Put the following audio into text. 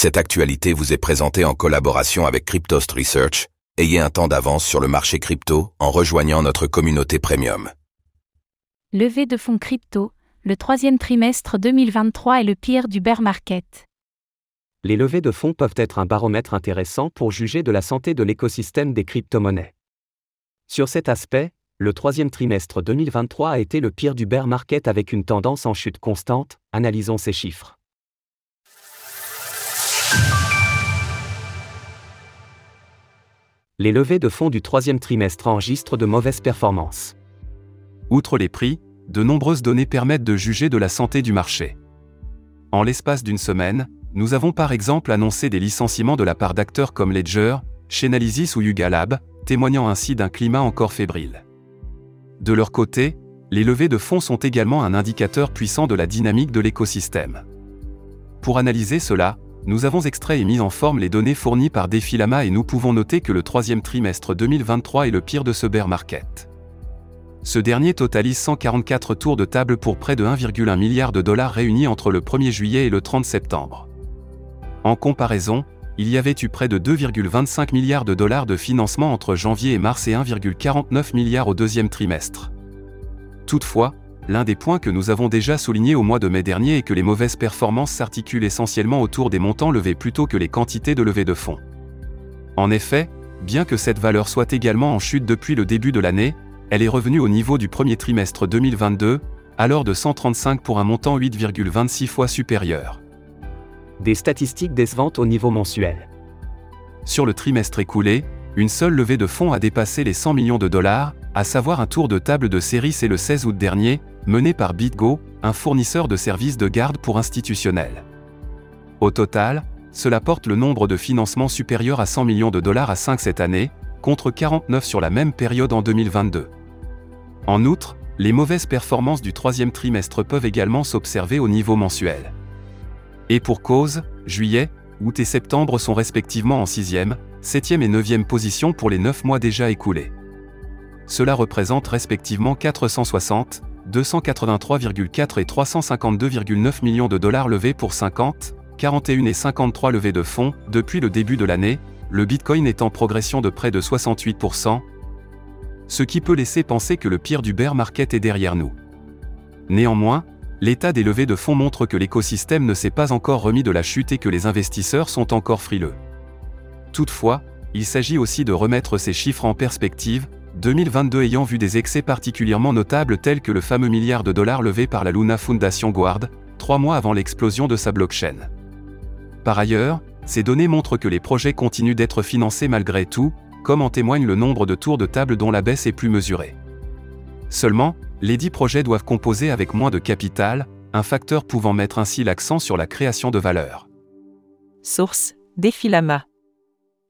Cette actualité vous est présentée en collaboration avec Cryptost Research. Ayez un temps d'avance sur le marché crypto en rejoignant notre communauté premium. Levée de fonds crypto, le troisième trimestre 2023 est le pire du bear market. Les levées de fonds peuvent être un baromètre intéressant pour juger de la santé de l'écosystème des crypto-monnaies. Sur cet aspect, le troisième trimestre 2023 a été le pire du bear market avec une tendance en chute constante, analysons ces chiffres. Les levées de fonds du troisième trimestre enregistrent de mauvaises performances. Outre les prix, de nombreuses données permettent de juger de la santé du marché. En l'espace d'une semaine, nous avons par exemple annoncé des licenciements de la part d'acteurs comme Ledger, Chainalysis ou Yuga Lab, témoignant ainsi d'un climat encore fébrile. De leur côté, les levées de fonds sont également un indicateur puissant de la dynamique de l'écosystème. Pour analyser cela, nous avons extrait et mis en forme les données fournies par Defilama et nous pouvons noter que le troisième trimestre 2023 est le pire de ce bear market. Ce dernier totalise 144 tours de table pour près de 1,1 milliard de dollars réunis entre le 1er juillet et le 30 septembre. En comparaison, il y avait eu près de 2,25 milliards de dollars de financement entre janvier et mars et 1,49 milliard au deuxième trimestre. Toutefois, L'un des points que nous avons déjà souligné au mois de mai dernier est que les mauvaises performances s'articulent essentiellement autour des montants levés plutôt que les quantités de levée de fonds. En effet, bien que cette valeur soit également en chute depuis le début de l'année, elle est revenue au niveau du premier trimestre 2022, alors de 135 pour un montant 8,26 fois supérieur. Des statistiques décevantes au niveau mensuel. Sur le trimestre écoulé, une seule levée de fonds a dépassé les 100 millions de dollars, à savoir un tour de table de série c'est le 16 août dernier, mené par BitGo, un fournisseur de services de garde pour institutionnels. Au total, cela porte le nombre de financements supérieur à 100 millions de dollars à 5 cette année, contre 49 sur la même période en 2022. En outre, les mauvaises performances du troisième trimestre peuvent également s'observer au niveau mensuel. Et pour cause, juillet, août et septembre sont respectivement en 6e, 7e et 9e position pour les 9 mois déjà écoulés. Cela représente respectivement 460, 283,4 et 352,9 millions de dollars levés pour 50, 41 et 53 levées de fonds depuis le début de l'année, le Bitcoin est en progression de près de 68%, ce qui peut laisser penser que le pire du bear market est derrière nous. Néanmoins, l'état des levées de fonds montre que l'écosystème ne s'est pas encore remis de la chute et que les investisseurs sont encore frileux. Toutefois, il s'agit aussi de remettre ces chiffres en perspective, 2022 ayant vu des excès particulièrement notables tels que le fameux milliard de dollars levé par la Luna Foundation Guard, trois mois avant l'explosion de sa blockchain. Par ailleurs, ces données montrent que les projets continuent d'être financés malgré tout, comme en témoigne le nombre de tours de table dont la baisse est plus mesurée. Seulement, les dix projets doivent composer avec moins de capital, un facteur pouvant mettre ainsi l'accent sur la création de valeur. Source Défilama